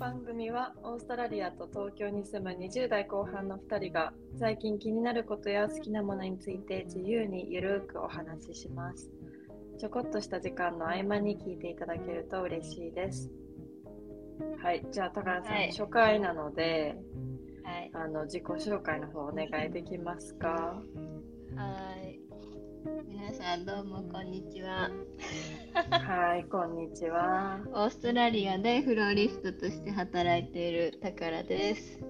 番組はオーストラリアと東京に住む20代後半の2人が最近気になることや好きなものについて自由にゆるくお話しします。ちょこっとした時間の合間に聞いていただけると嬉しいです。はい、じゃあ高原さん、はい初回なのではい。あの自己紹介の方お願いできますか？はい。皆さんどうもこんにちは。はい、こんにちは。オーストラリアでフローリストとして働いているタカラです。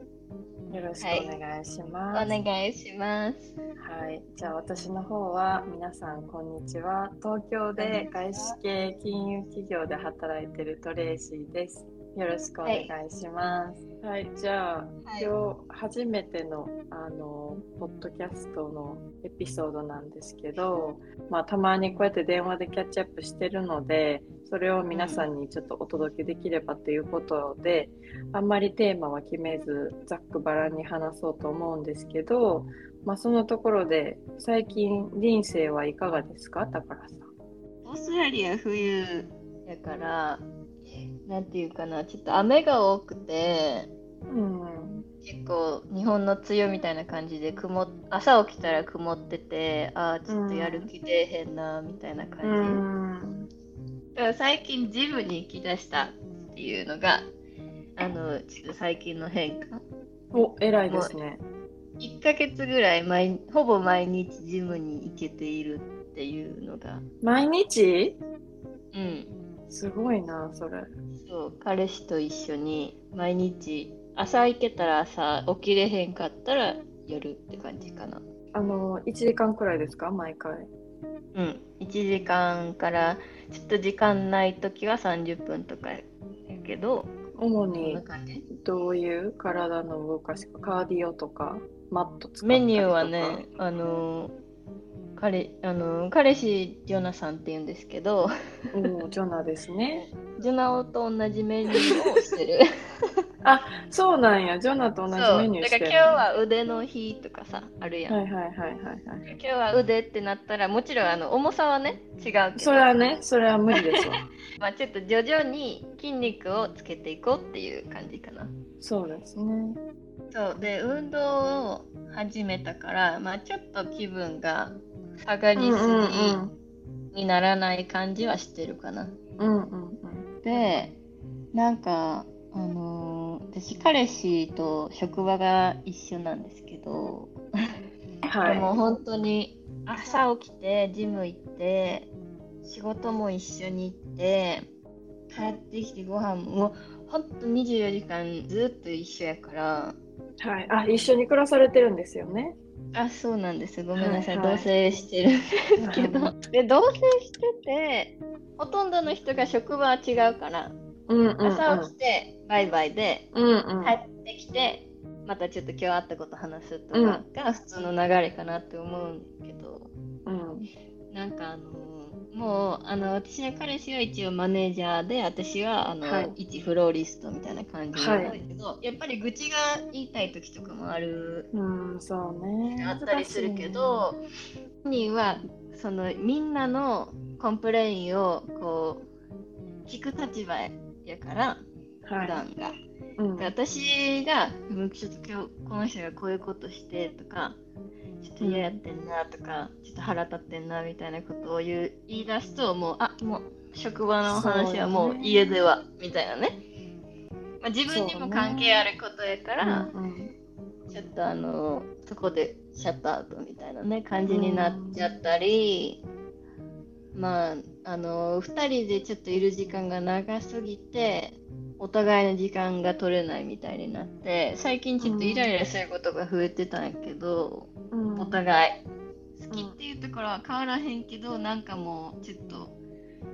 よろしくお願いしおます。願いします。はい、じゃあ私の方は皆さんこんにちは。東京で外資系金融企業で働いてるトレーシーです。よろしくお願いします。はい、じゃあ、はい今日初めてのあのポッドキャストのエピソードなんですけど、まあたまにこうやって電話でキャッチアップしてるので、それを皆さんにちょっとお届けできればということで、あんまりテーマは決めずざっくばらんに話そうと思うんですけど、まあ、そのところで最近人生はいかがですか高原さん？オーストラリア冬やから、なんていうかな、ちょっと雨が多くて、うん、結構日本の梅雨みたいな感じで曇っ朝起きたら曇ってて、ああ、ちょっとやる気出えへんな、みたいなう感じ。ん、だから最近ジムに行きだしたっていうのがあのちょっと最近の変化。お偉いですね。1ヶ月ぐらい毎ほぼ毎日ジムに行けているっていうのが。毎日？うんすごいな、それ。そう彼氏と一緒に毎日朝行けたら朝起きれへんかったら夜って感じかな。あの、1時間くらいですか？毎回。うん。1時間からちょっと時間ない時は30分とかやけど主にどういう体の動かしか、カーディオとか、マット使ったりとか？メニューはね、あのー彼あのー彼氏ジョナさんって言うんですけど、おジョナですね。ジョナオと同じメニューをしてる。そうなんや、ジョナと同じメニューしてるだから今日は腕の日とかさ、あるやん。はいはいはいはいはい。今日は腕ってなったら、もちろんあの重さはね、違うけど、それはね、それは無理ですわ。まあ、ちょっと徐々に筋肉をつけていこうっていう感じかな。そうですね。そうで運動を始めたから、まあ、ちょっと気分が下がりすぎにならない感じはしてるかな。うんうんうん。でなんかあのー私彼氏と職場が一緒なんですけど、はい。でも本当に朝起きてジム行って仕事も一緒に行って帰ってきてご飯も本当24時間ずっと一緒やからはい。あ、一緒に暮らされてるんですよね。あそうなんです。ごめんなさい、はいはい。同棲してるんですけど。で同棲しててほとんどの人が職場は違うからうんうん、うん。朝起きてバイバイでうんうん。帰ってきてまたちょっと今日会ったこと話すとかが普通の流れかなって思うんけど、うん。なんかあのもうあの私の彼氏は一応マネージャーで私はあの、はい。一フローリストみたいな感じなんだけど、やっぱり愚痴が言いたい時とかもある。うん、そうね。あったりするけど、本人はそのみんなの complain をこう聞く立場やから普はい。段が、うん。で私がうんちょっと今日この人がこういうことしてとかちょっと嫌やってんなとか、ちょっと腹立ってんなみたいなことを言う言い出すともうあもう職場のお話はもう家ではみたいなね、まあ、自分にも関係あることやから、うんうんちょっとあのそこでシャットアウトみたいなね感じになっちゃったり、まああの2人でちょっといる時間が長すぎてお互いの時間が取れないみたいになって最近ちょっとイライラすることが増えてたんやけど、うん。お互い好きっていうところは変わらへんけど、なんかもうちょっと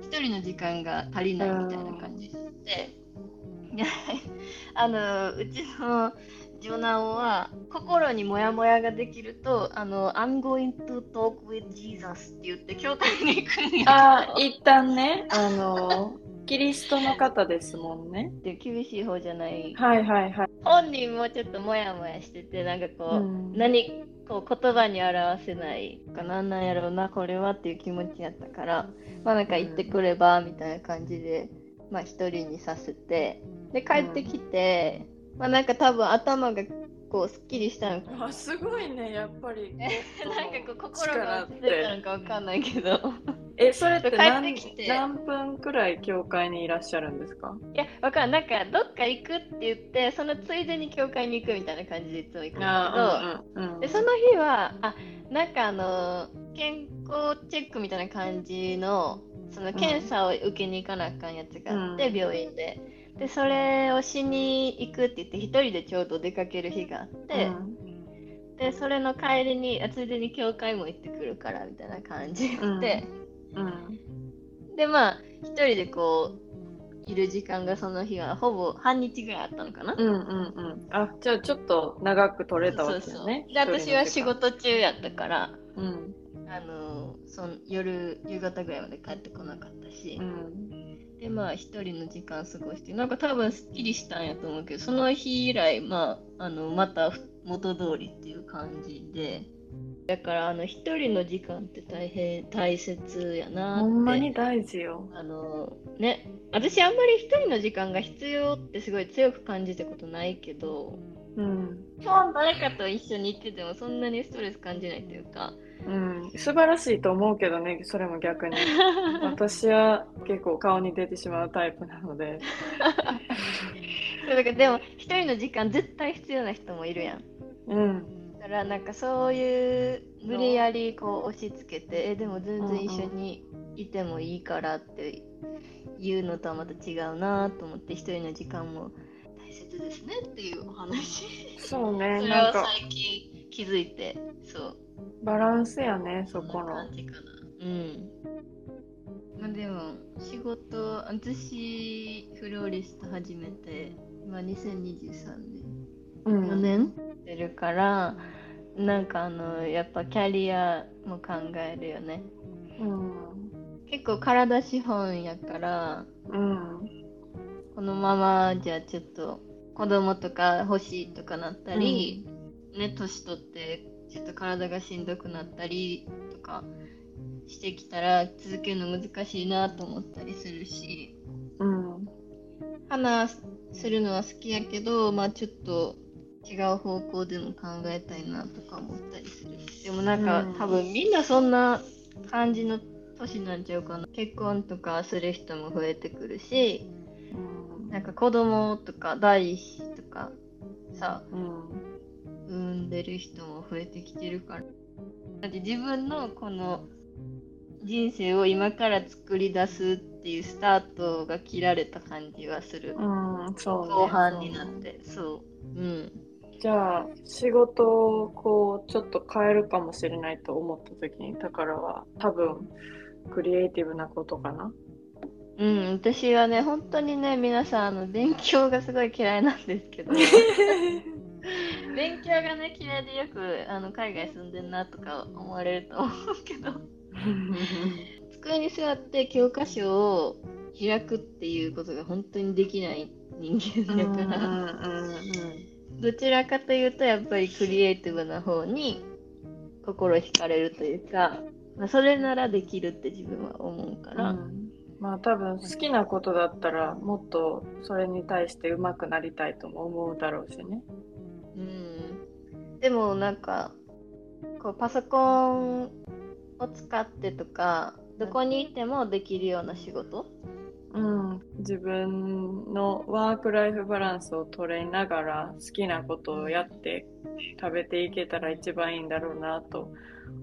一人の時間が足りないみたいな感じで、で あのうちのジョナオは心にモヤモヤができるとあの I'm going to talk with Jesus って言って教会に行くんや。あ、一旦ね、あの、キリストの方ですもんね。って厳しい方じゃない。はいはいはい。本人もちょっとモヤモヤしててなんかこう、うん。何こう言葉に表せないかなんなんやろうなこれはっていう気持ちやったからまあなんか行ってくればみたいな感じでまあ一人にさせてで帰ってきて、まあなんか多分頭がこうすっきりしたのかあすごいねやっぱり。なんかこう心が落ちてたのかわかんないけど。えそれって何帰ってきて。何分くらい教会にいらっしゃるんですか？いやわかんない。なんかどっか行くって言ってそのついでに教会に行くみたいな感じでいつも行くんだけど、うんうんうん、でその日はあなんかあの健康チェックみたいな感じのその検査を受けに行かなあかんやつがあって、うん。病院ででそれをしに行くって言って一人でちょうど出かける日があって、でそれの帰りにあついでに教会も行ってくるからみたいな感じで、うん。うん。でまあ一人でこういる時間がその日はほぼ半日ぐらいあったのかな、うんうんうん。あじゃあちょっと長く取れたわけそうそう。だねで私は仕事中やったから間うん。あのそん夜夕方ぐらいまで帰ってこなかったし、うんでまあ一人の時間過ごしてなんか多分すっきりしたんやと思うけどその日以来まああのまた元通りっていう感じで。だからあの一人の時間って大変大切やなってほんまに大事よ。あのね私あんまり一人の時間が必要ってすごい強く感じたことないけどうん基本誰かと一緒に行っててもそんなにストレス感じないというか。うん、素晴らしいと思うけどねそれも逆に。私は結構顔に出てしまうタイプなので。そうだからでも一人の時間絶対必要な人もいるやん。うん。だからなんかそういう無理やりこう押し付けてえでも全然一緒にいてもいいからって言うのとはまた違うなと思って一人の時間も大切ですねっていうお話。そうねそれをなんか。最近気づいてそう。バランスやねそこの。感じかな。うん。まあでも仕事私フローリスト始めて今2023年。うん。4年してるから、なんかあのやっぱキャリアも考えるよね。うん。結構体資本やからうんこのままじゃちょっと子供とか欲しいとかなったり、ね年取ってちょっと体がしんどくなったりとかしてきたら続けるの難しいなと思ったりするし。うん。話するのは好きやけどまあちょっと違う方向でも考えたいなとか思ったりするでもなんか、うん。多分みんなそんな感じの年なんちゃうかな。結婚とかする人も増えてくるしなんか子供とか第一子とかさうん。産んでる人も増えてきてるから。だって自分のこの人生を今から作り出すっていうスタートが切られた感じはする。うんそうね。後半になって。そう。うん。じゃあ仕事をこうちょっと変えるかもしれないと思った時に宝は多分クリエイティブなことかなうん、私はね、本当にね、皆さん、あの勉強がすごい嫌いなんですけど、勉強がね、嫌いでよくあの海外住んでんなとか思われると思うけど、机に座って教科書を開くっていうことが本当にできない人間だから、どちらかというと、やっぱりクリエイティブな方に心惹かれるというか、まあ、それならできるって自分は思うから、うんまあ多分好きなことだったらもっとそれに対して上手くなりたいとも思うだろうしね。うん、でもなんかこうパソコンを使ってとかどこにいてもできるような仕事、うん、自分のワークライフバランスを取りながら好きなことをやって食べていけたら一番いいんだろうなと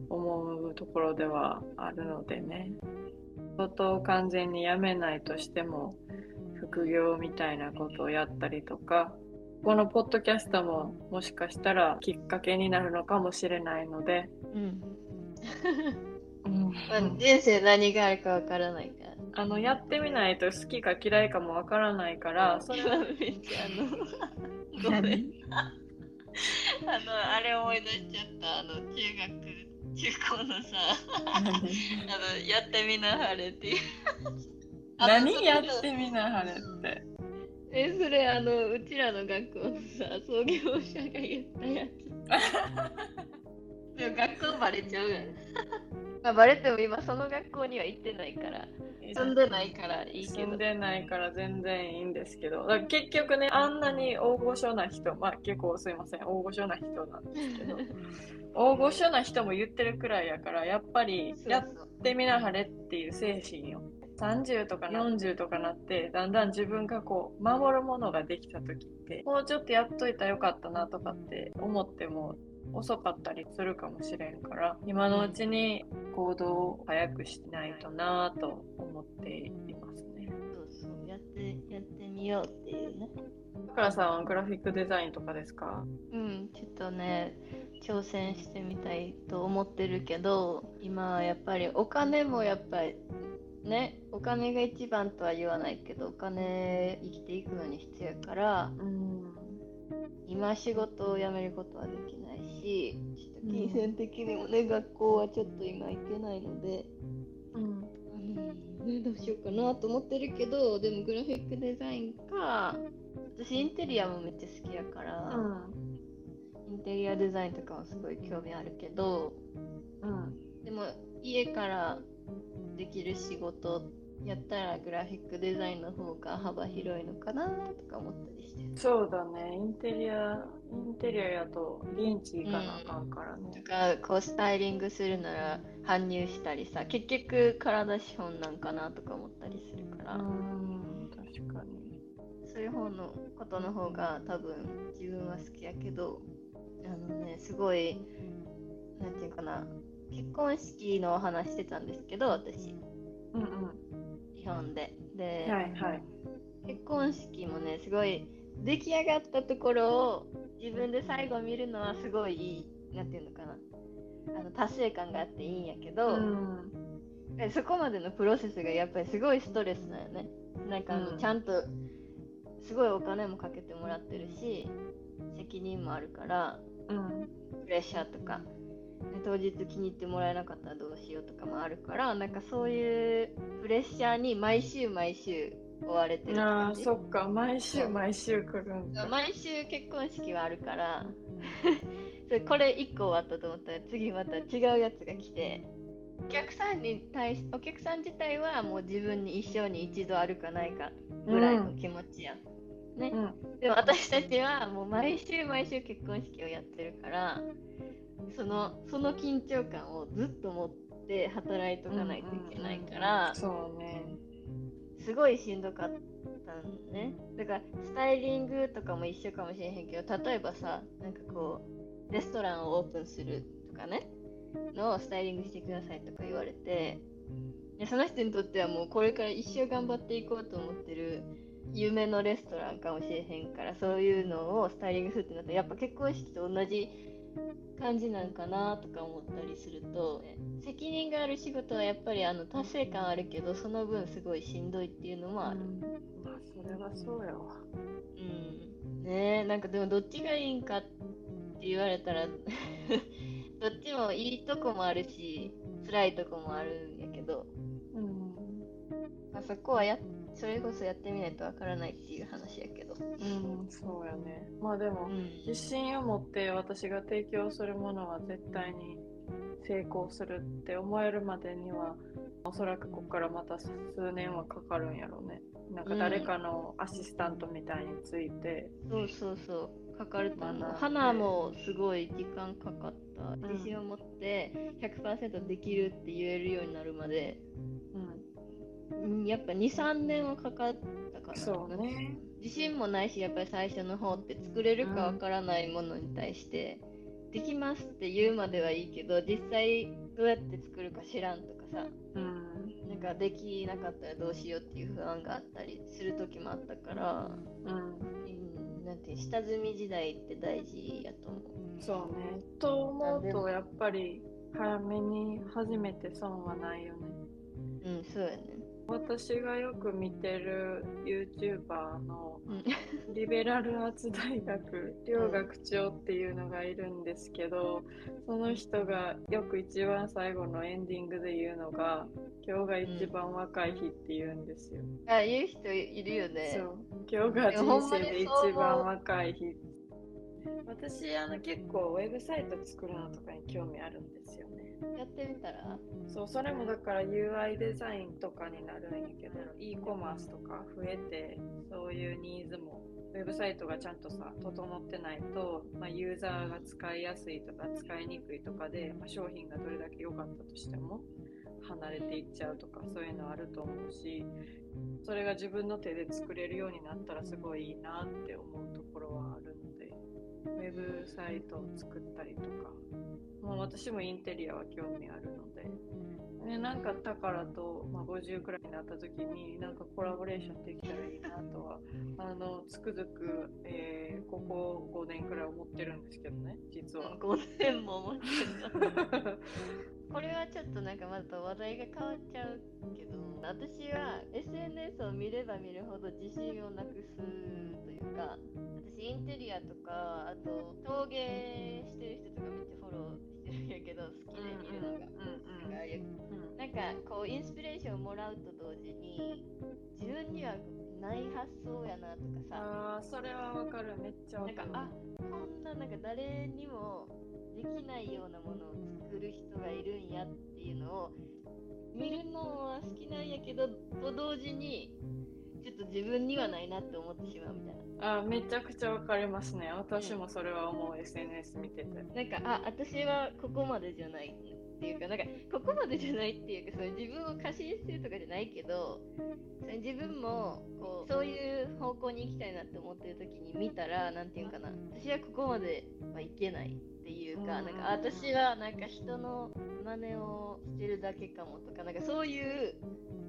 思うところではあるのでね。仕事を完全に辞めないとしても副業みたいなことをやったりとかこのポッドキャストももしかしたらきっかけになるのかもしれないので、うん。うん。まあ、人生何があるかわからないから。あのやってみないと好きか嫌いかもわからないからそれは今めっちゃあの？ごめん。あのあれ思い出しちゃった。あの中学中高のさ。あのやってみなはれっていう。何やってみなはれって。えそれあのうちらの学校のさ創業者が言ったやつ。でも学校バレちゃうやん。まあ、バレても今その学校には行ってないから住んでないからいいけど。住んでないから全然いいんですけど。結局ねあんなに大御所な人まあ結構すいません大御所な人なんですけど。大御所な人も言ってるくらいやからやっぱりやってみなはれっていう精神よ。30とか40とかなってだんだん自分がこう守るものができた時ってもうちょっとやっといたらよかったなとかって思っても遅かったりするかもしれんから今のうちに行動を早くしないとなと思っていますね。そうそうやってやってみようっていうね。だからさんグラフィックデザインとかですか？うんちょっとね挑戦してみたいと思ってるけど今はやっぱりお金もやっぱりねお金が一番とは言わないけどお金生きていくのに必要やから、うん、今仕事を辞めることはできないしちょっと金銭的にもね、うん、学校はちょっと今行けないので、うん、うんね、どうしようかなと思ってるけどでもグラフィックデザインか私インテリアもめっちゃ好きやから、うん、インテリアデザインとかもすごい興味あるけど、うん、でも家からできる仕事やったらグラフィックデザインの方が幅広いのかなとか思ったりして。そうだね。インテリアインテリアやと現地行かなあかんからね、うん、とかこうスタイリングするなら搬入したりさ結局体資本なんかなとか思ったりするから。うん確かに。そういう方のことの方が多分自分は好きやけどあのねすごいなんていうかな結婚式の話してたんですけど私、うんうん、日本で。で、はいはい、結婚式もねすごい出来上がったところを自分で最後見るのはすごいいいなんていうのかな。あの達成感があっていいんやけど、うん、そこまでのプロセスがやっぱりすごいストレスなんよね。なんかあの、うん、ちゃんとすごいお金もかけてもらってるし責任もあるから、うん、プレッシャーとか当日気に入ってもらえなかったらどうしようとかもあるからなんかそういうプレッシャーに毎週毎週追われてるああそっか。毎週毎週来るんだ。毎週結婚式はあるから。それこれ1個終わったと思ったら次また違うやつが来てお客さんに対しお客さん自体はもう自分に一生に一度あるかないかぐらいの気持ちや、うん、ね、うん、でも私たちはもう毎週毎週結婚式をやってるからそのその緊張感をずっと持って働いとかないといけないから、そうね。すごいしんどかったんね。だからスタイリングとかも一緒かもしれへんけど例えばさなんかこうレストランをオープンするとかねのスタイリングしてくださいとか言われてでその人にとってはもうこれから一生頑張っていこうと思ってる夢のレストランかもしれへんからそういうのをスタイリングするってなったらやっぱ結婚式と同じ感じなんかなとか思ったりすると責任がある仕事はやっぱりあの達成感あるけどその分すごいしんどいっていうのもある、うん、まあそれはそうやわうん。ねえなんかでもどっちがいいんかって言われたら どっちもいいとこもあるし辛いとこもあるんやけど、うん。まあ、そこはやそれこそやってみないとわからないっていう話やけど。うん、そうやね。まあでも、うん、自信を持って私が提供するものは絶対に成功するって思えるまでには、おそらくここからまた数年はかかるんやろうね。なんか誰かのアシスタントみたいについて。うん、そうそうそう。かかると思う。花もすごい時間かかった。自信を持って100%できるって言えるようになるまで、やっぱ23年はかかったからそうね自信もないしやっぱり最初の方って作れるかわからないものに対して、うん、できますって言うまではいいけど実際どうやって作るか知らんとかさ、うん、なんかできなかったらどうしようっていう不安があったりする時もあったから、うん、なんて下積み時代って大事やと思う。そうねと思うとやっぱり早めに始めて損はないよね。うんそうやね。私がよく見てる YouTuber のリベラルアーツ大学両学長っていうのがいるんですけどその人がよく一番最後のエンディングで言うのが今日が一番若い日って言うんですよ。あ言う人いるよね。そう今日が人生で一番若い日。私あの結構ウェブサイト作るのとかに興味あるんですよね。やってみたら？そうそれもだから UI デザインとかになるんやけど e コマースとか増えてそういうニーズもウェブサイトがちゃんとさ整ってないと、まあ、ユーザーが使いやすいとか使いにくいとかで、まあ、商品がどれだけ良かったとしても離れていっちゃうとかそういうのあると思うしそれが自分の手で作れるようになったらすごいいいなって思うところはあるのでウェブサイトを作ったりとか、まあ、私もインテリアは興味あるので。ね、なんか宝と、まあ、50くらいになった時になんかコラボレーションできたらいいなとはあのつくづく、えー、ここ5年くらい思ってるんですけどね実は。5年も思ってる これはちょっとなんかまた話題が変わっちゃうけど私は SNS を見れば見るほど自信をなくすというか私インテリアとかあと陶芸してる人とかめっちゃフォローしてるん。やけど好きで見るのが。なんかこうインスピレーションをもらうと同時に自分にはない発想やなとかさ。あそれはわかる。めっちゃわかる。なんかあこんななんか誰にもできないようなものを作る人がいるんやっていうのを見るのは好きなんやけどと同時にちょっと自分にはないなって思ってしまうみたいな。あめちゃくちゃわかりますね。私もそれは思う、うん、SNS 見てて。なんか、あ、私はここまでじゃないっていうか、なんか、ここまでじゃないっていうか、その自分を過信してるとかじゃないけど、その自分もこうそういう方向に行きたいなって思ってる時に見たら、なんていうかな、私はここまではいけないっていうか、なんか、私はなんか人の真似をしてるだけかもとか、なんかそういう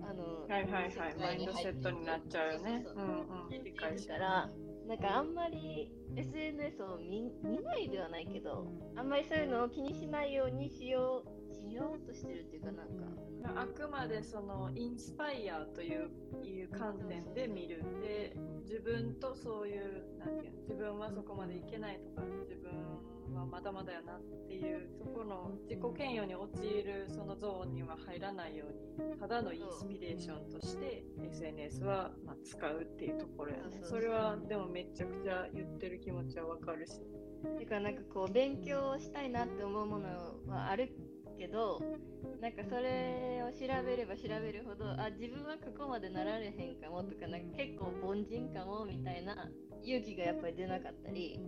あの、はいはいはい、マインドセットになっちゃうよね。うんうん、理解したら、なんかあんまり SNS を見見ないではないけど、あんまりそういうのを気にしないようにしようしようとしてるっていうかなんか。あくまでそのインスパイアといういう観点で見るで自分とそういうなんていうの自分はそこまでいけないとか自分はまだまだやなっていうそこの自己嫌悪に陥るそのゾーンには入らないようにただのインスピレーションとして SNS はま使うっていうところやね。それはでもめちゃくちゃ言ってる気持ちはわかるし。だからなんかこう勉強したいなって思うものはあるけどなんかそれを調べれば調べるほどあ自分はここまでなられへんかもとかなんか結構凡人かもみたいな勇気がやっぱり出なかったり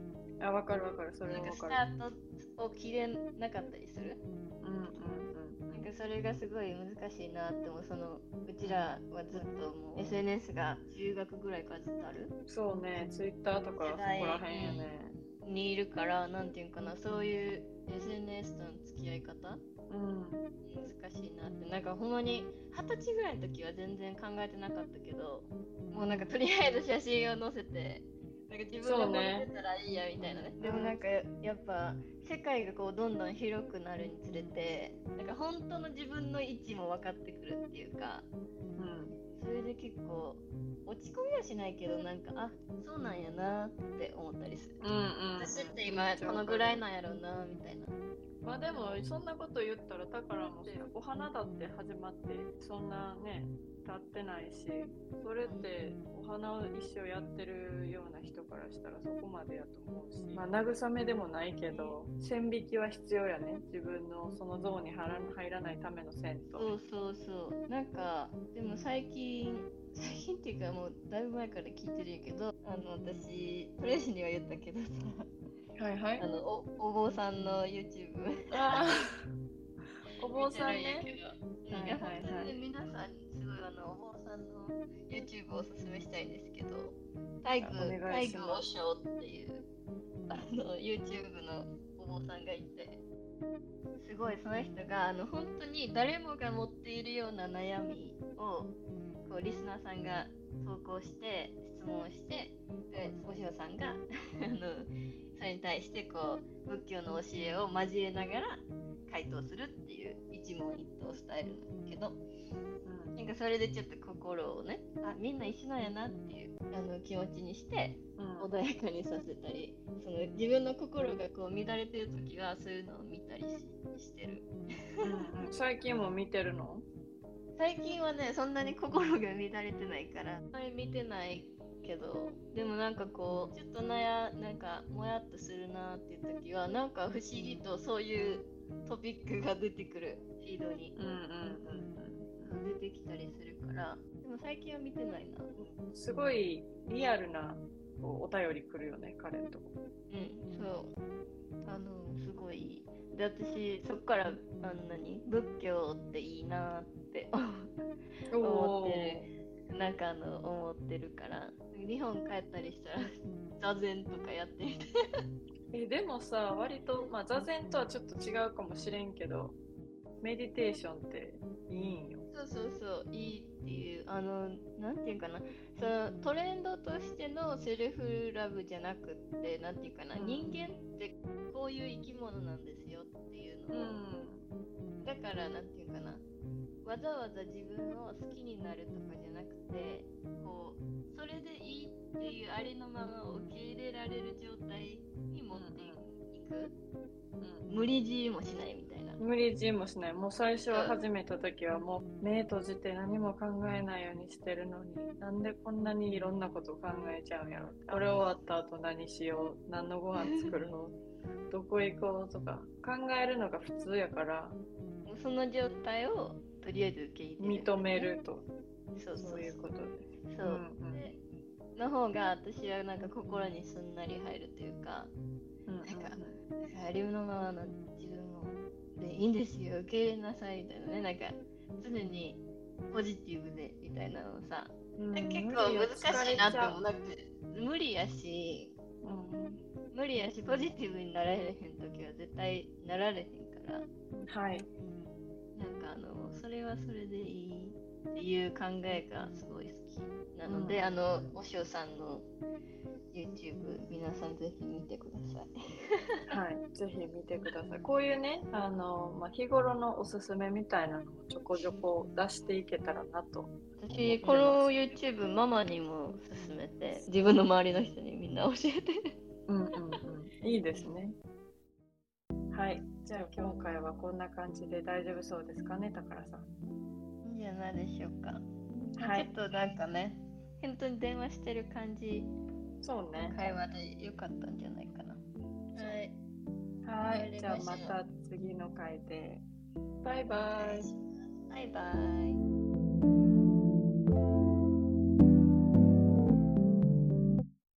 あ、わかるわかる、それはわかる。スタートを切れなかったりする。うんうんうん。なんかそれがすごい難しいなって思う、そのうちらはずっともう SNS が中学ぐらいからずっとあるそうね、ツイッターとかそこらへんよね。にいるから、なんていうかな、そういう SNS との付き合い方？うん、難しいなって。なんかほんまに二十歳ぐらいの時は全然考えてなかったけどもうなんかとりあえず写真を載せてなんか自分が惚れてたらいいやみたいなね、ね、でもなんかやっぱ世界がこうどんどん広くなるにつれてなんか本当の自分の位置も分かってくるっていうか、うん、それで結構落ち込みはしないけどなんかあそうなんやなって今このぐらいなんやろうなみたいな。まあでもそんなこと言ったらだからもお花だって始まってそんなね経ってないしそれってお花を一生やってるような人からしたらそこまでやと思うし。まあ慰めでもないけど線引きは必要やね。自分のそのゾーンに入らないための線と。そうそうそう。なんかでも最近最近っていうかもうだいぶ前から聞いてるんやけどあの私トレーシーには言ったけどさはいはい。あのおお坊さんの YouTube お坊さんね。はいはいはい、皆さんにすごいあのお坊さんの YouTube をおすすめしたいんですけど、タイグタイグ和尚っていうあの YouTube のお坊さんがいて、すごいその人があの本当に誰もが持っているような悩みをこうリスナーさんが投稿して質問をしてでお嬢さんが あのそれに対してこう仏教の教えを交えながら回答するっていう一問一答スタイルなんだけど、うん、なんかそれでちょっと心をねあみんな一緒なんやなっていうあの気持ちにして、穏やかにさせたりその自分の心がこう乱れてる時はそういうのを見たりしてる、うん、最近も見てるの？最近はねそんなに心が乱れてないからあんまり見てないけどでもなんかこうちょっとなやなんかもやっとするなっていう時はなんか不思議とそういうトピックが出てくるフィードに。うんうん出てきたりするからでも最近は見てないな。うん。すごいリアルなお便り来るよね、彼のと。こ。うんそう。あのすごいで私そっからあんなに仏教っていいなって思ってるなんかあの思ってるから。日本帰ったりしたら座禅とかやってみて。えでもさ、割と、まあ、座禅とはちょっと違うかもしれんけど、メディテーションっていいんよ。そうそうそういいっていう。あのなんていうかな。そのトレンドとしてのセルフラブじゃなくってなんていうかな、うん。人間ってこういう生き物なんですよっていうのを、だからなんていうかな。わざわざ自分を好きになるとかじゃなくてこうそれでいいっていうありのままを受け入れられる状態に持っていく。うん無理強いもしないみたいな。無理強いもしない。もう最初始めた時はもう目閉じて何も考えないようにしてるのに、なんでこんなにいろんなこと考えちゃうんやろ。これ終わった後何しよう。何のご飯作ろう どこ行こうとか。考えるのが普通やから。その状態をとりあえず受け入れる。認めると。そうそうそう。いうことで。そう、うんうん。での方が私はなんか心にすんなり入るというかうんなんかありのままの自分をでいいんですよ受け入れなさいみたいなね。なんか常にポジティブでみたいなのをさ、うん。結構難しいなって思うなんか無理やしうん。無理やしポジティブになられへん時は絶対なられへんから。はい。なんかあのそれはそれでいいっていう考えがすごい好きなので、うんあのおしおさんの YouTube 皆さんぜひ見てください。はい、ぜひ見てください。こういうね、あの、まあ、日頃のおすすめみたいなのもちょこちょこ出していけたらなと。私この YouTube ママにも勧めて自分の周りの人にみんな教えて。うんうんうん。いいですね。はい。じゃあ今回はこんな感じで大丈夫そうですかね、宝さん。じゃないでしょうか。はいちょっとなんかね本当に電話してる感じそうね。会話でよかったんじゃないかな。はい。はい。じゃあまた次の回で。バイバイ。バイバイ。